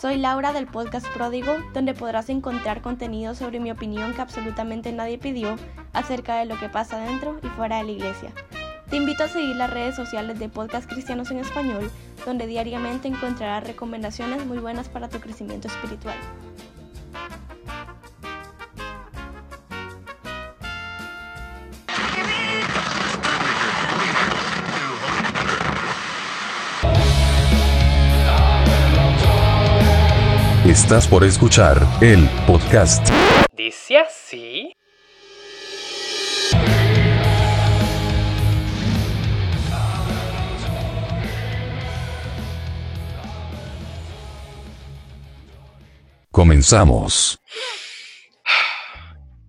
Soy Laura del podcast Pródigo, donde podrás encontrar contenido sobre mi opinión que absolutamente nadie pidió acerca de lo que pasa dentro y fuera de la iglesia. Te invito a seguir las redes sociales de Podcast Cristianos en Español, donde diariamente encontrarás recomendaciones muy buenas para tu crecimiento espiritual. Estás por escuchar el podcast. Dice así. Comenzamos.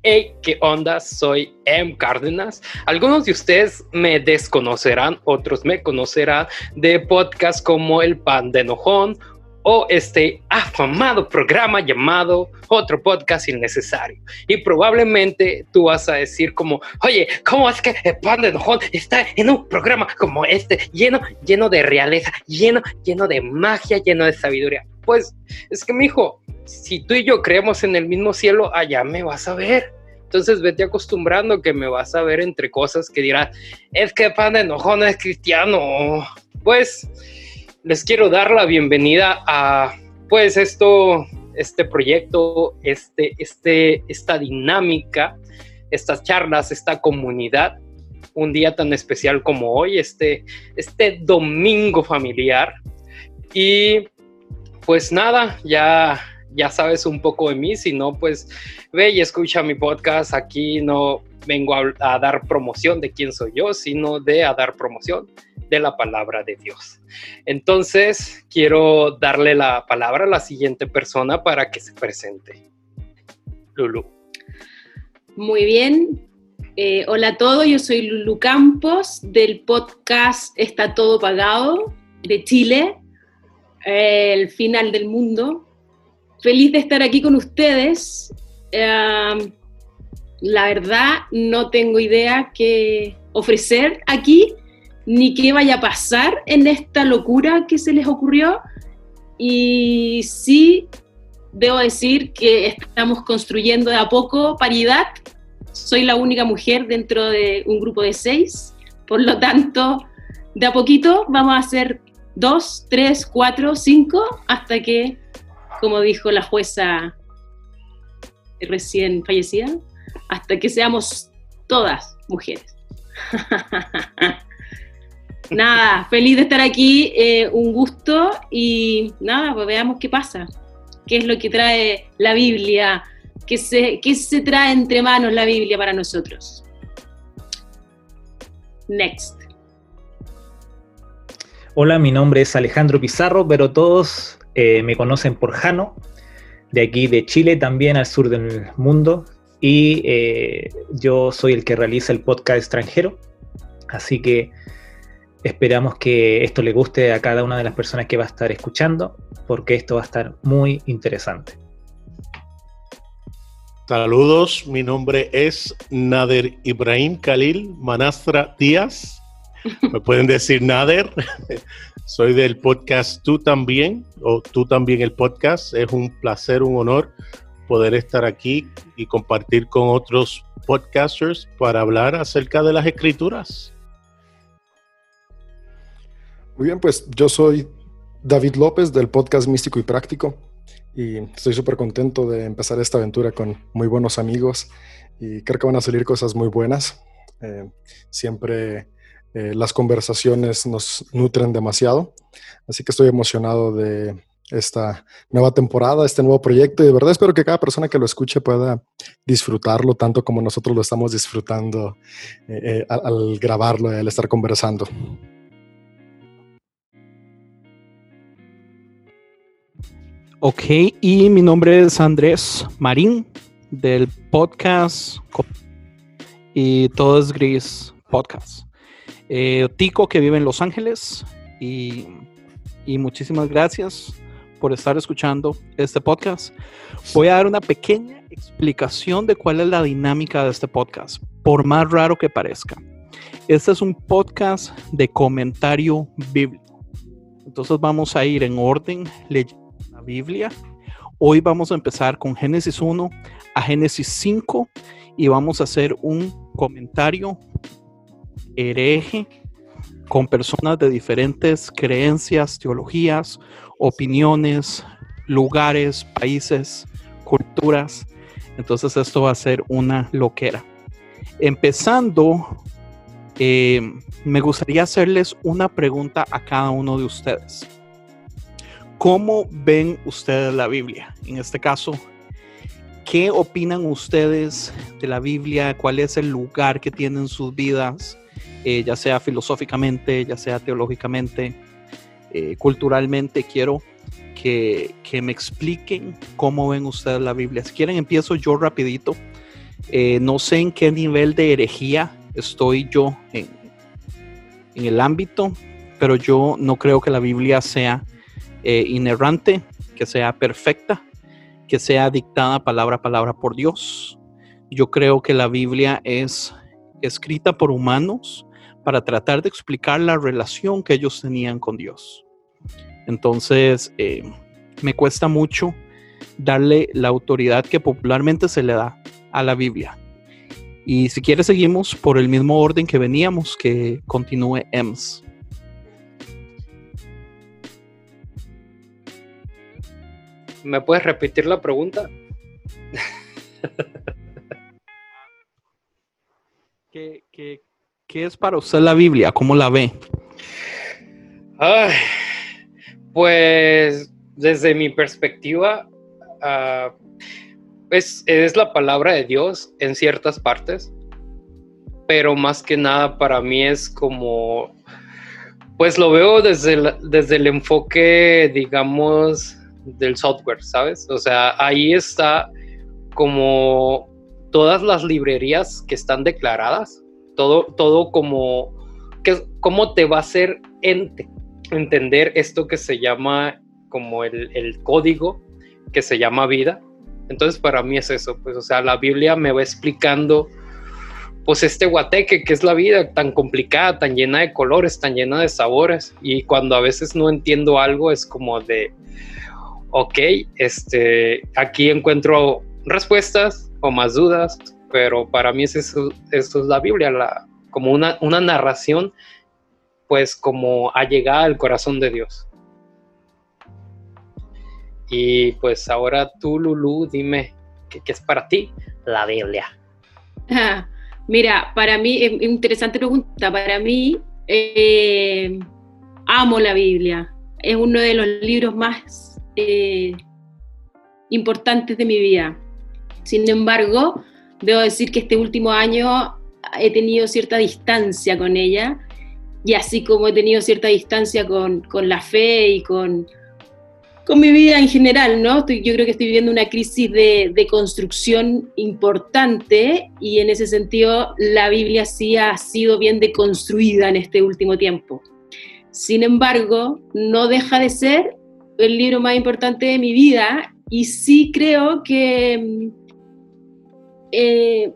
Hey, ¿qué onda? Soy M. Cárdenas. Algunos de ustedes me desconocerán, otros me conocerán de podcasts como El Pan de Enojón o este afamado programa llamado Otro Podcast Innecesario. Y probablemente tú vas a decir como, oye, ¿cómo es que el pan de enojón está en un programa como este, lleno, lleno de realeza, lleno, lleno de magia, lleno de sabiduría? Pues es que, mi hijo, si tú y yo creemos en el mismo cielo, allá me vas a ver. Entonces vete acostumbrando que me vas a ver entre cosas que dirás, es que pan de enojón es cristiano. Pues les quiero dar la bienvenida a pues esto, este proyecto, este, este, esta dinámica, estas charlas, esta comunidad, un día tan especial como hoy, este, este domingo familiar. Y pues nada, ya, ya sabes un poco de mí, si no, pues ve y escucha mi podcast. Aquí no vengo a, dar promoción de quién soy yo, sino de a dar promoción de la palabra de Dios. Entonces, quiero darle la palabra a la siguiente persona para que se presente. Lulu. Muy bien. Eh, hola a todos, yo soy Lulu Campos del podcast Está Todo Pagado de Chile, eh, el final del mundo. Feliz de estar aquí con ustedes. Eh, la verdad, no tengo idea qué ofrecer aquí, ni qué vaya a pasar en esta locura que se les ocurrió. Y sí, debo decir que estamos construyendo de a poco paridad. Soy la única mujer dentro de un grupo de seis. Por lo tanto, de a poquito vamos a hacer dos, tres, cuatro, cinco, hasta que, como dijo la jueza recién fallecida, hasta que seamos todas mujeres. nada, feliz de estar aquí, eh, un gusto y nada, pues veamos qué pasa, qué es lo que trae la Biblia, qué se, qué se trae entre manos la Biblia para nosotros. Next. Hola, mi nombre es Alejandro Pizarro, pero todos eh, me conocen por Jano, de aquí de Chile, también al sur del mundo, y eh, yo soy el que realiza el podcast extranjero, así que esperamos que esto le guste a cada una de las personas que va a estar escuchando, porque esto va a estar muy interesante. Saludos, mi nombre es Nader Ibrahim Khalil Manastra Díaz. Me pueden decir Nader. Soy del podcast Tú también, o Tú también el podcast. Es un placer, un honor poder estar aquí y compartir con otros podcasters para hablar acerca de las escrituras. Muy bien, pues yo soy David López del podcast Místico y Práctico y estoy súper contento de empezar esta aventura con muy buenos amigos y creo que van a salir cosas muy buenas. Eh, siempre eh, las conversaciones nos nutren demasiado, así que estoy emocionado de esta nueva temporada, este nuevo proyecto y de verdad espero que cada persona que lo escuche pueda disfrutarlo tanto como nosotros lo estamos disfrutando eh, al, grabarlo al estar conversando. Ok, y mi nombre es Andrés Marín del podcast y todo es gris podcast. Eh, Tico que vive en Los Ángeles y, y muchísimas gracias por estar escuchando este podcast. Voy a dar una pequeña explicación de cuál es la dinámica de este podcast, por más raro que parezca. Este es un podcast de comentario bíblico. Entonces vamos a ir en orden leyendo Biblia. Hoy vamos a empezar con Génesis 1 a Génesis 5 y vamos a hacer un comentario hereje con personas de diferentes creencias, teologías, opiniones, lugares, países, culturas. Entonces esto va a ser una loquera. Empezando, eh, me gustaría hacerles una pregunta a cada uno de ustedes. ¿Cómo ven ustedes la Biblia? En este caso, ¿qué opinan ustedes de la Biblia? ¿Cuál es el lugar que tiene en sus vidas? Eh, ya sea filosóficamente, ya sea teológicamente, eh, culturalmente. Quiero que, que, me expliquen cómo ven ustedes la Biblia. Si quieren, empiezo yo rapidito. Eh, no sé en qué nivel de herejía estoy yo en el ámbito, pero yo no creo que la Biblia sea eh, inerrante, que sea perfecta, que sea dictada palabra a palabra por Dios. Yo creo que la Biblia es escrita por humanos para tratar de explicar la relación que ellos tenían con Dios. Entonces, eh, me cuesta mucho darle la autoridad que popularmente se le da a la Biblia. Y si quiere seguimos por el mismo orden que veníamos, que continúe EMS. ¿Me puedes repetir la pregunta? ¿Qué, qué, qué es para usted la Biblia? ¿Cómo la ve? Ay, pues desde mi perspectiva, uh, es, es, la palabra de Dios en ciertas partes, pero más que nada para mí es como, pues lo veo desde el, desde el enfoque, digamos, del software, ¿sabes? O sea, ahí está como todas las librerías que están declaradas, todo, todo como, que, cómo te va a hacer ente, entender esto que se llama como el, el, código, que se llama vida. Entonces para mí es eso, pues, o sea, la Biblia me va explicando, pues, este guateque que es la vida tan complicada, tan llena de colores, tan llena de sabores, y cuando a veces no entiendo algo es como de, ok, este, aquí encuentro respuestas o más dudas, pero para mí es eso, es la Biblia, como una, narración, pues como allegada al corazón de Dios. Y pues ahora tú, Lulu, dime, ¿qué, es para ti la Biblia? Mira, para mí, es interesante pregunta, para mí, eh, amo la Biblia, es uno de los libros más eh, importantes de mi vida. Sin embargo, debo decir que este último año he tenido cierta distancia con ella y así como he tenido cierta distancia con, con la fe y con, con mi vida en general, ¿no? Estoy, yo creo que estoy viviendo una crisis de, de, construcción importante y en ese sentido la Biblia sí ha sido bien deconstruida en este último tiempo. Sin embargo, no deja de ser el libro más importante de mi vida y sí creo que eh,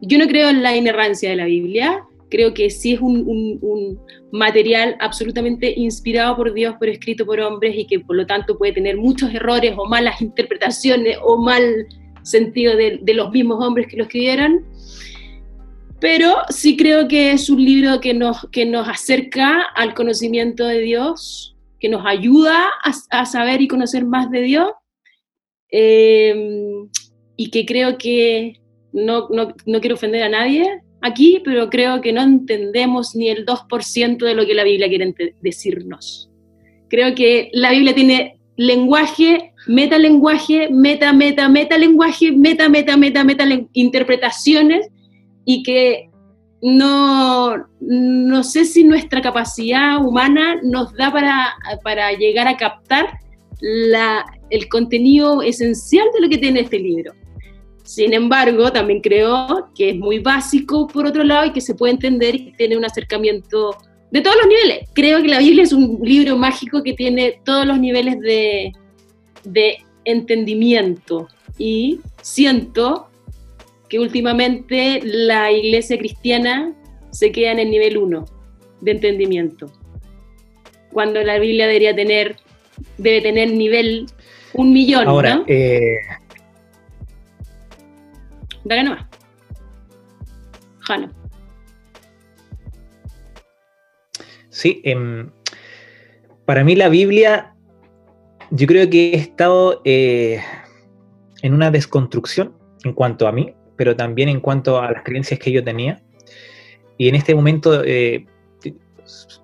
yo no creo en la inerrancia de la Biblia, creo que sí es un, material absolutamente inspirado por Dios, pero escrito por hombres y que por lo tanto puede tener muchos errores o malas interpretaciones o mal sentido de, de los mismos hombres que lo escribieron. Pero sí creo que es un libro que nos, que nos acerca al conocimiento de Dios, que nos ayuda a, a saber y conocer más de Dios. Eh, y que creo que no, no, no, quiero ofender a nadie aquí, pero creo que no entendemos ni el 2% de lo que la Biblia quiere decirnos. Creo que la Biblia tiene lenguaje, metalenguaje, meta, meta, metalenguaje, meta, meta, meta, meta, interpretaciones y que no, no sé si nuestra capacidad humana nos da para, para llegar a captar la, el contenido esencial de lo que tiene este libro. Sin embargo, también creo que es muy básico por otro lado y que se puede entender y tiene un acercamiento de todos los niveles. Creo que la Biblia es un libro mágico que tiene todos los niveles de, de entendimiento y siento que últimamente la iglesia cristiana se queda en el nivel 1 de entendimiento, cuando la Biblia debería tener debe tener nivel un millón, Ahora, ¿no? eh, Dale nomás. Jano. Sí, em, para mí la Biblia, yo creo que he estado eh, en una desconstrucción en cuanto a mí, pero también en cuanto a las creencias que yo tenía. Y en este momento eh,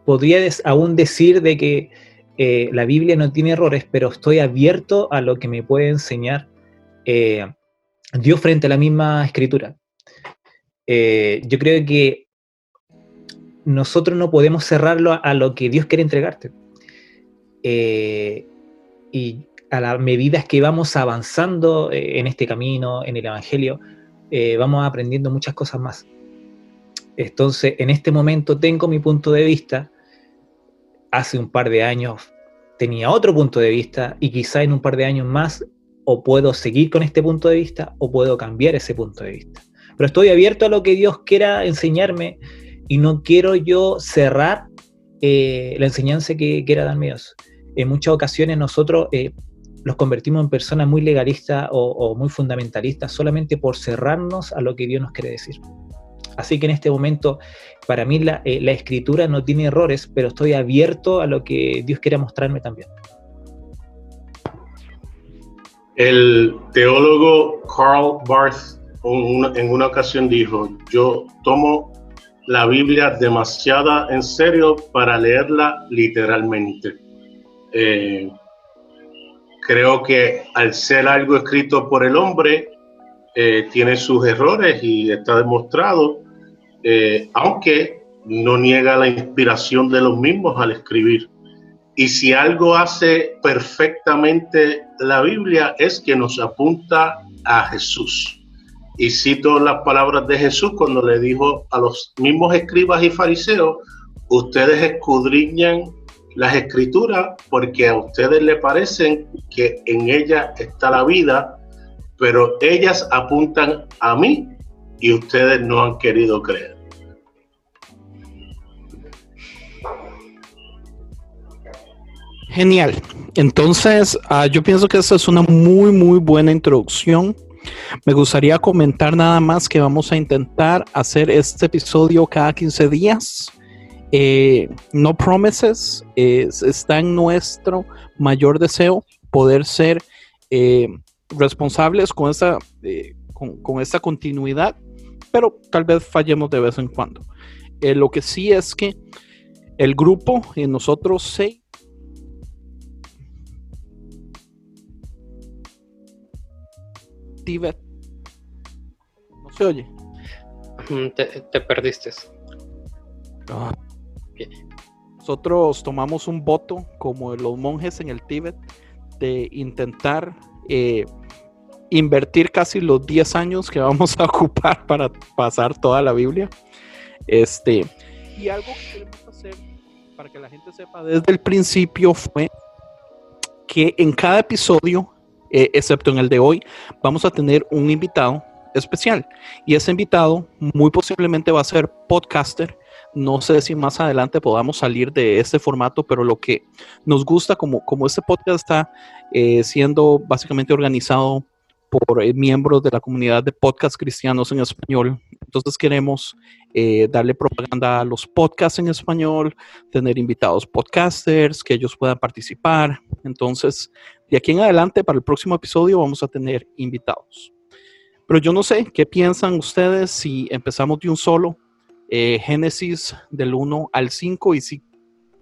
podría aún decir de que eh, la Biblia no tiene errores, pero estoy abierto a lo que me puede enseñar eh, Dios frente a la misma escritura. Eh, yo creo que nosotros no podemos cerrarlo a, lo que Dios quiere entregarte. Eh, y a la medida que vamos avanzando en este camino, en el Evangelio, eh, vamos aprendiendo muchas cosas más. Entonces, en este momento tengo mi punto de vista. Hace un par de años tenía otro punto de vista y quizá en un par de años más o puedo seguir con este punto de vista o puedo cambiar ese punto de vista. Pero estoy abierto a lo que Dios quiera enseñarme y no quiero yo cerrar eh, la enseñanza que quiera darme Dios. En muchas ocasiones nosotros eh, los convertimos en personas muy legalistas o, o muy fundamentalistas solamente por cerrarnos a lo que Dios nos quiere decir. Así que en este momento, para mí la, eh, la escritura no tiene errores, pero estoy abierto a lo que Dios quiera mostrarme también. El teólogo Karl Barth en una, ocasión dijo, yo tomo la Biblia demasiada en serio para leerla literalmente. Eh, creo que al ser algo escrito por el hombre, eh, tiene sus errores y está demostrado, eh, aunque no niega la inspiración de los mismos al escribir. Y si algo hace perfectamente la Biblia es que nos apunta a Jesús. Y cito las palabras de Jesús cuando le dijo a los mismos escribas y fariseos, ustedes escudriñan las escrituras porque a ustedes le parecen que en ellas está la vida, pero ellas apuntan a mí y ustedes no han querido creer. Genial. Entonces, ah, yo pienso que esta es una muy, muy buena introducción. Me gustaría comentar nada más que vamos a intentar hacer este episodio cada 15 días. Eh, no promises, es- está en nuestro mayor deseo poder ser eh, responsables con esta, eh, con, con esta continuidad, pero tal vez fallemos de vez en cuando. Lo que sí es que el grupo y nosotros seis Tibet. No se oye. Mm, Te, te perdiste. Nosotros tomamos un voto, como los monjes en el Tíbet, de intentar eh, invertir casi los 10 años que vamos a ocupar para pasar toda la Biblia. Este, y algo que queremos hacer, para que la gente sepa desde el principio, fue que en cada episodio, eh, excepto en el de hoy, vamos a tener un invitado especial. Y ese invitado muy posiblemente va a ser podcaster. No sé si más adelante podamos salir de este formato, pero lo que nos gusta, como, como este podcast está eh, siendo básicamente organizado por eh, miembros de la comunidad de podcast cristianos en español, entonces queremos eh, darle propaganda a los podcasts en español, tener invitados podcasters, que ellos puedan participar. Entonces, de aquí en adelante, para el próximo episodio, vamos a tener invitados. Pero yo no sé qué piensan ustedes si empezamos de un solo, eh, Génesis del 1 al 5, y si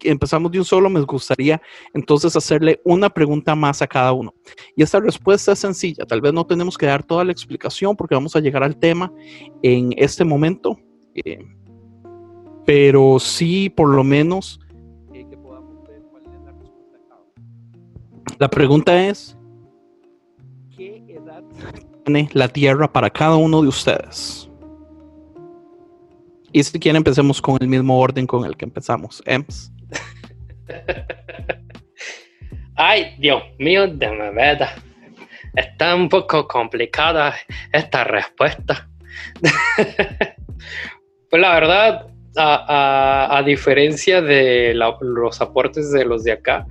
empezamos de un solo, me gustaría entonces hacerle una pregunta más a cada uno. Y esta respuesta es sencilla, tal vez no tenemos que dar toda la explicación porque vamos a llegar al tema en este momento, eh, pero sí por lo menos eh, la. La pregunta es, ¿qué edad tiene la Tierra para cada uno de ustedes? Y si quieren, empecemos con el mismo orden con el que empezamos. Ems. Ay, Dios mío, de mi. Está un poco complicada esta respuesta. pues la verdad, a, a- diferencia de los aportes de los de acá,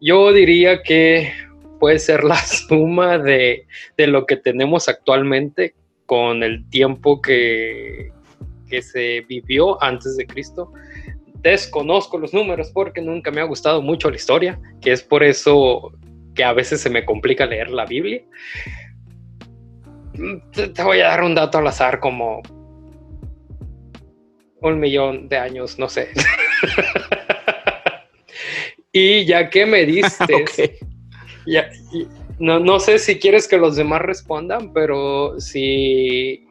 yo diría que puede ser la suma de, de lo que tenemos actualmente con el tiempo que, que se vivió antes de Cristo. Desconozco los números porque nunca me ha gustado mucho la historia, que es por eso que a veces se me complica leer la Biblia. Mm, Te, voy a dar un dato al azar como un millón de años, no sé. y ya que me diste, ya- no, no sé si quieres que los demás respondan, pero si...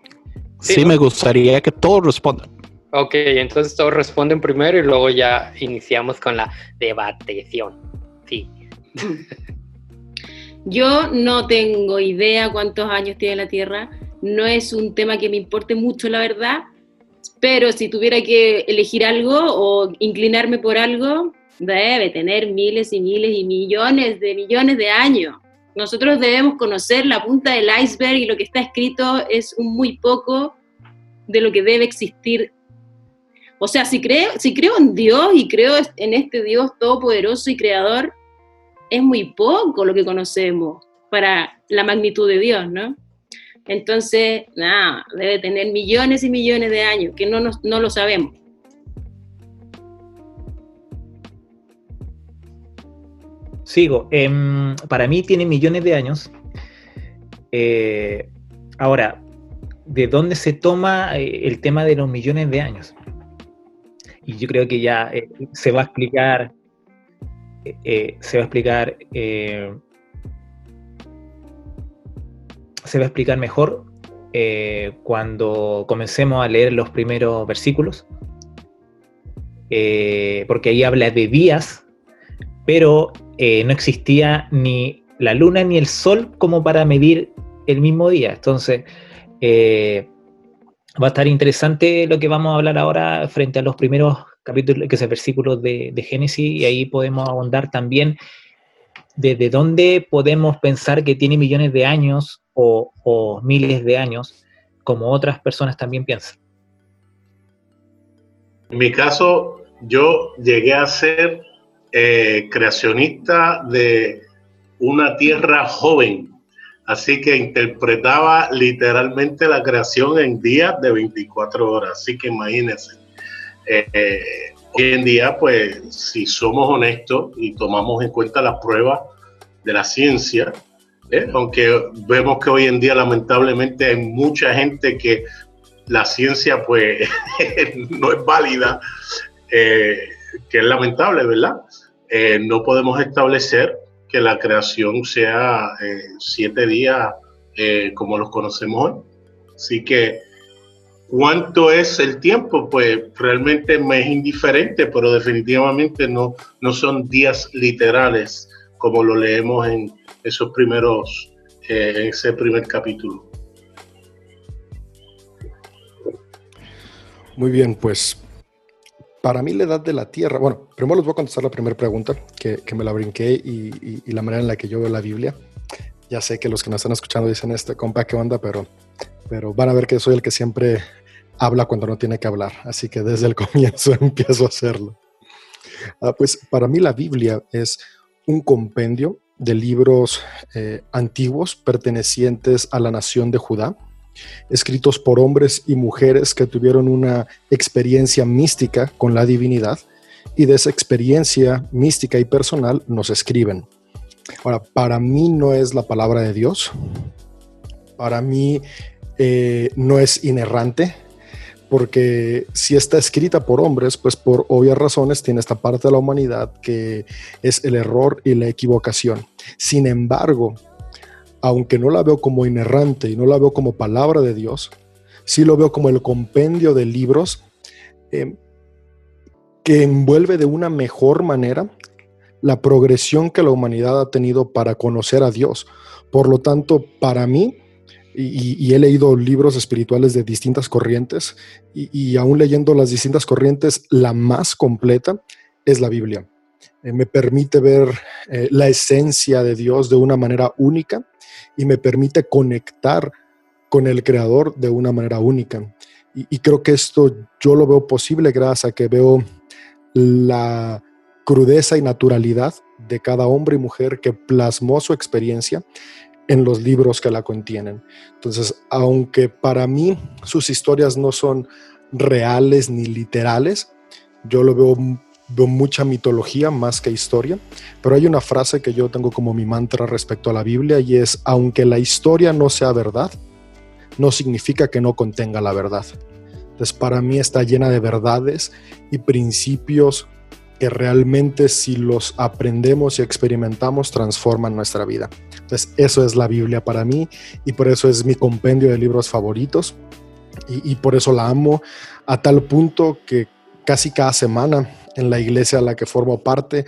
Sí, Sí, ¿no? me gustaría que todos respondan. Ok, entonces todos responden primero y luego ya iniciamos con la debateción. Sí. Yo no tengo idea cuántos años tiene la Tierra, no es un tema que me importe mucho, la verdad, pero si tuviera que elegir algo o inclinarme por algo, debe tener miles y miles y millones de millones de años. Nosotros debemos conocer la punta del iceberg y lo que está escrito es un muy poco de lo que debe existir. O sea, si creo, si creo en Dios y creo en este Dios todopoderoso y creador, es muy poco lo que conocemos para la magnitud de Dios, ¿no? Entonces, nada, debe tener millones y millones de años, que no, nos- no lo sabemos. Sigo. Em, para mí tiene millones de años. Eh, ahora, ¿de dónde se toma eh, el tema de los millones de años? Y yo creo que ya eh, se va a explicar, se va a explicar, se va a explicar mejor cuando comencemos a leer los primeros versículos, porque ahí habla de días, pero eh, no existía ni la luna ni el sol como para medir el mismo día. Entonces, eh, va a estar interesante lo que vamos a hablar ahora frente a los primeros capítulos, que es el versículo de, Génesis, y ahí podemos ahondar también desde dónde podemos pensar que tiene millones de años o miles de años, como otras personas también piensan. En mi caso, yo llegué a ser eh, creacionista de una tierra joven, así que interpretaba literalmente la creación en días de 24 horas, así que imagínense. Eh, eh, hoy en día, pues, si somos honestos y tomamos en cuenta las pruebas de la ciencia, aunque vemos que hoy en día lamentablemente hay mucha gente que la ciencia pues no es válida, que es lamentable, ¿verdad? Eh, no podemos establecer que la creación sea eh, siete días eh, como los conocemos hoy. Así que, ¿cuánto es el tiempo? Pues realmente me es indiferente, pero definitivamente no, no son días literales como lo leemos en esos primeros, eh, en ese primer capítulo. Muy bien, pues para mí la edad de la Tierra, bueno, primero les voy a contestar la primera pregunta, que, que me la brinqué y, y- y la manera en la que yo veo la Biblia. Ya sé que los que nos están escuchando dicen, este compa, ¿qué onda? Pero, pero van a ver que soy el que siempre habla cuando no tiene que hablar. Así que desde el comienzo empiezo a hacerlo. Ah, pues para mí la Biblia es un compendio de libros eh, antiguos pertenecientes a la nación de Judá, escritos por hombres y mujeres que tuvieron una experiencia mística con la divinidad y de esa experiencia mística y personal nos escriben. Ahora, para mí no es la palabra de Dios, para mí eh, no es inerrante, porque si está escrita por hombres, pues por obvias razones tiene esta parte de la humanidad que es el error y la equivocación. Sin embargo, aunque no la veo como inerrante y no la veo como palabra de Dios, sí lo veo como el compendio de libros eh, que envuelve de una mejor manera la progresión que la humanidad ha tenido para conocer a Dios. Por lo tanto, para mí, y, he leído libros espirituales de distintas corrientes, y, y aún leyendo las distintas corrientes, la más completa es la Biblia. Eh, me permite ver eh, la esencia de Dios de una manera única y me permite conectar con el Creador de una manera única. y, creo que esto yo lo veo posible gracias a que veo la crudeza y naturalidad de cada hombre y mujer que plasmó su experiencia en los libros que la contienen. Entonces, aunque para mí sus historias no son reales ni literales, yo lo veo, veo mucha mitología más que historia, pero hay una frase que yo tengo como mi mantra respecto a la Biblia y es, aunque la historia no sea verdad, no significa que no contenga la verdad. Entonces, para mí está llena de verdades y principios que realmente si los aprendemos y experimentamos transforman nuestra vida. Entonces, eso es la Biblia para mí y por eso es mi compendio de libros favoritos y, por eso la amo a tal punto que casi cada semana en la iglesia a la que formo parte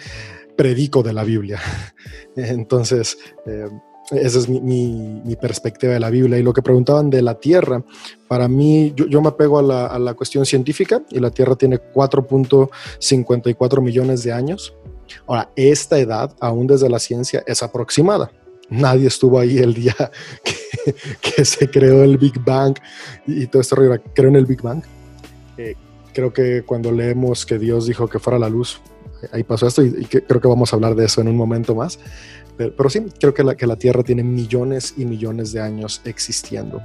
predico de la Biblia. Entonces, eh, esa es mi, perspectiva de la Biblia. Y lo que preguntaban de la Tierra, para mí, yo, me apego a la, a la, cuestión científica y la Tierra tiene 4.54 millones de años. Ahora, esta edad, aún desde la ciencia, es aproximada. Nadie estuvo ahí el día que, se creó el Big Bang y, todo esto. Creo en el Big Bang. Eh, creo que cuando leemos que Dios dijo que fuera la luz, ahí pasó esto y, creo que vamos a hablar de eso en un momento más. Pero, sí, creo que la, que la Tierra tiene millones y millones de años existiendo.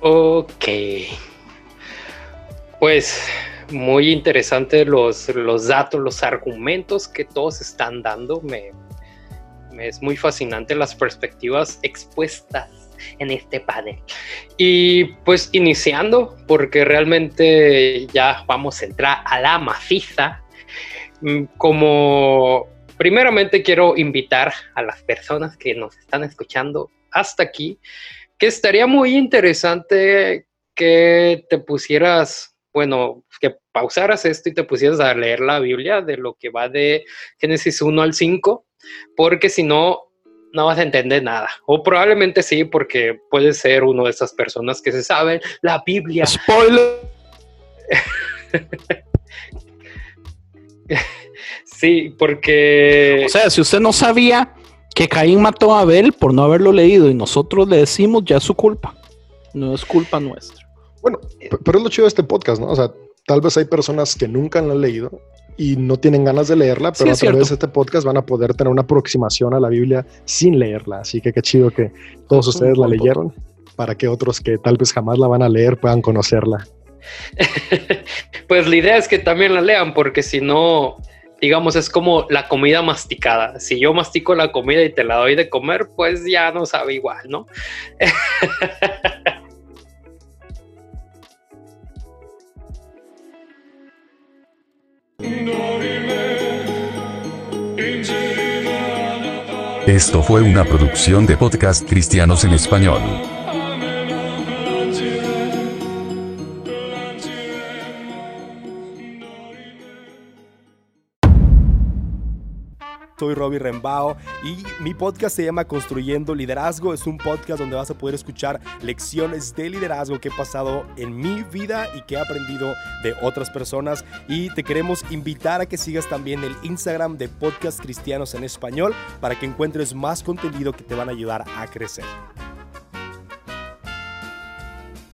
Ok. Pues muy interesante los, los datos, los argumentos que todos están dando. Me, me es muy fascinante las perspectivas expuestas en este panel. Y pues iniciando, porque realmente ya vamos a entrar a la maciza Mm, como primeramente quiero invitar a las personas que nos están escuchando hasta aquí, que estaría muy interesante que te pusieras, bueno, que pausaras esto y te pusieras a leer la Biblia de lo que va de Génesis 1 al 5, porque si no, no vas a entender nada. O probablemente sí, porque puedes ser uno de esas personas que se saben la Biblia. Spoiler. sí, porque... O sea, si usted no sabía que Caín mató a Abel por no haberlo leído y nosotros le decimos, ya es su culpa. No es culpa nuestra. Bueno, pero es lo chido de este podcast, ¿no? O sea, tal vez hay personas que nunca la han leído y no tienen ganas de leerla, pero a través de este podcast van a poder tener una aproximación a la Biblia sin leerla. Así que qué chido que todos ustedes la leyeron para que otros que tal vez jamás la van a leer puedan conocerla. pues la idea es que también la lean, porque si no, digamos, es como la comida masticada. Si yo mastico la comida y te la doy de comer, pues ya no sabe igual, ¿no? Esto fue una producción de podcast cristianos en español. Soy Robbie Rembao y mi podcast se llama Construyendo Liderazgo. Es un podcast donde vas a poder escuchar lecciones de liderazgo que he pasado en mi vida y que he aprendido de otras personas. Y te queremos invitar a que sigas también el Instagram de Podcast Cristianos en Español para que encuentres más contenido que te van a ayudar a crecer.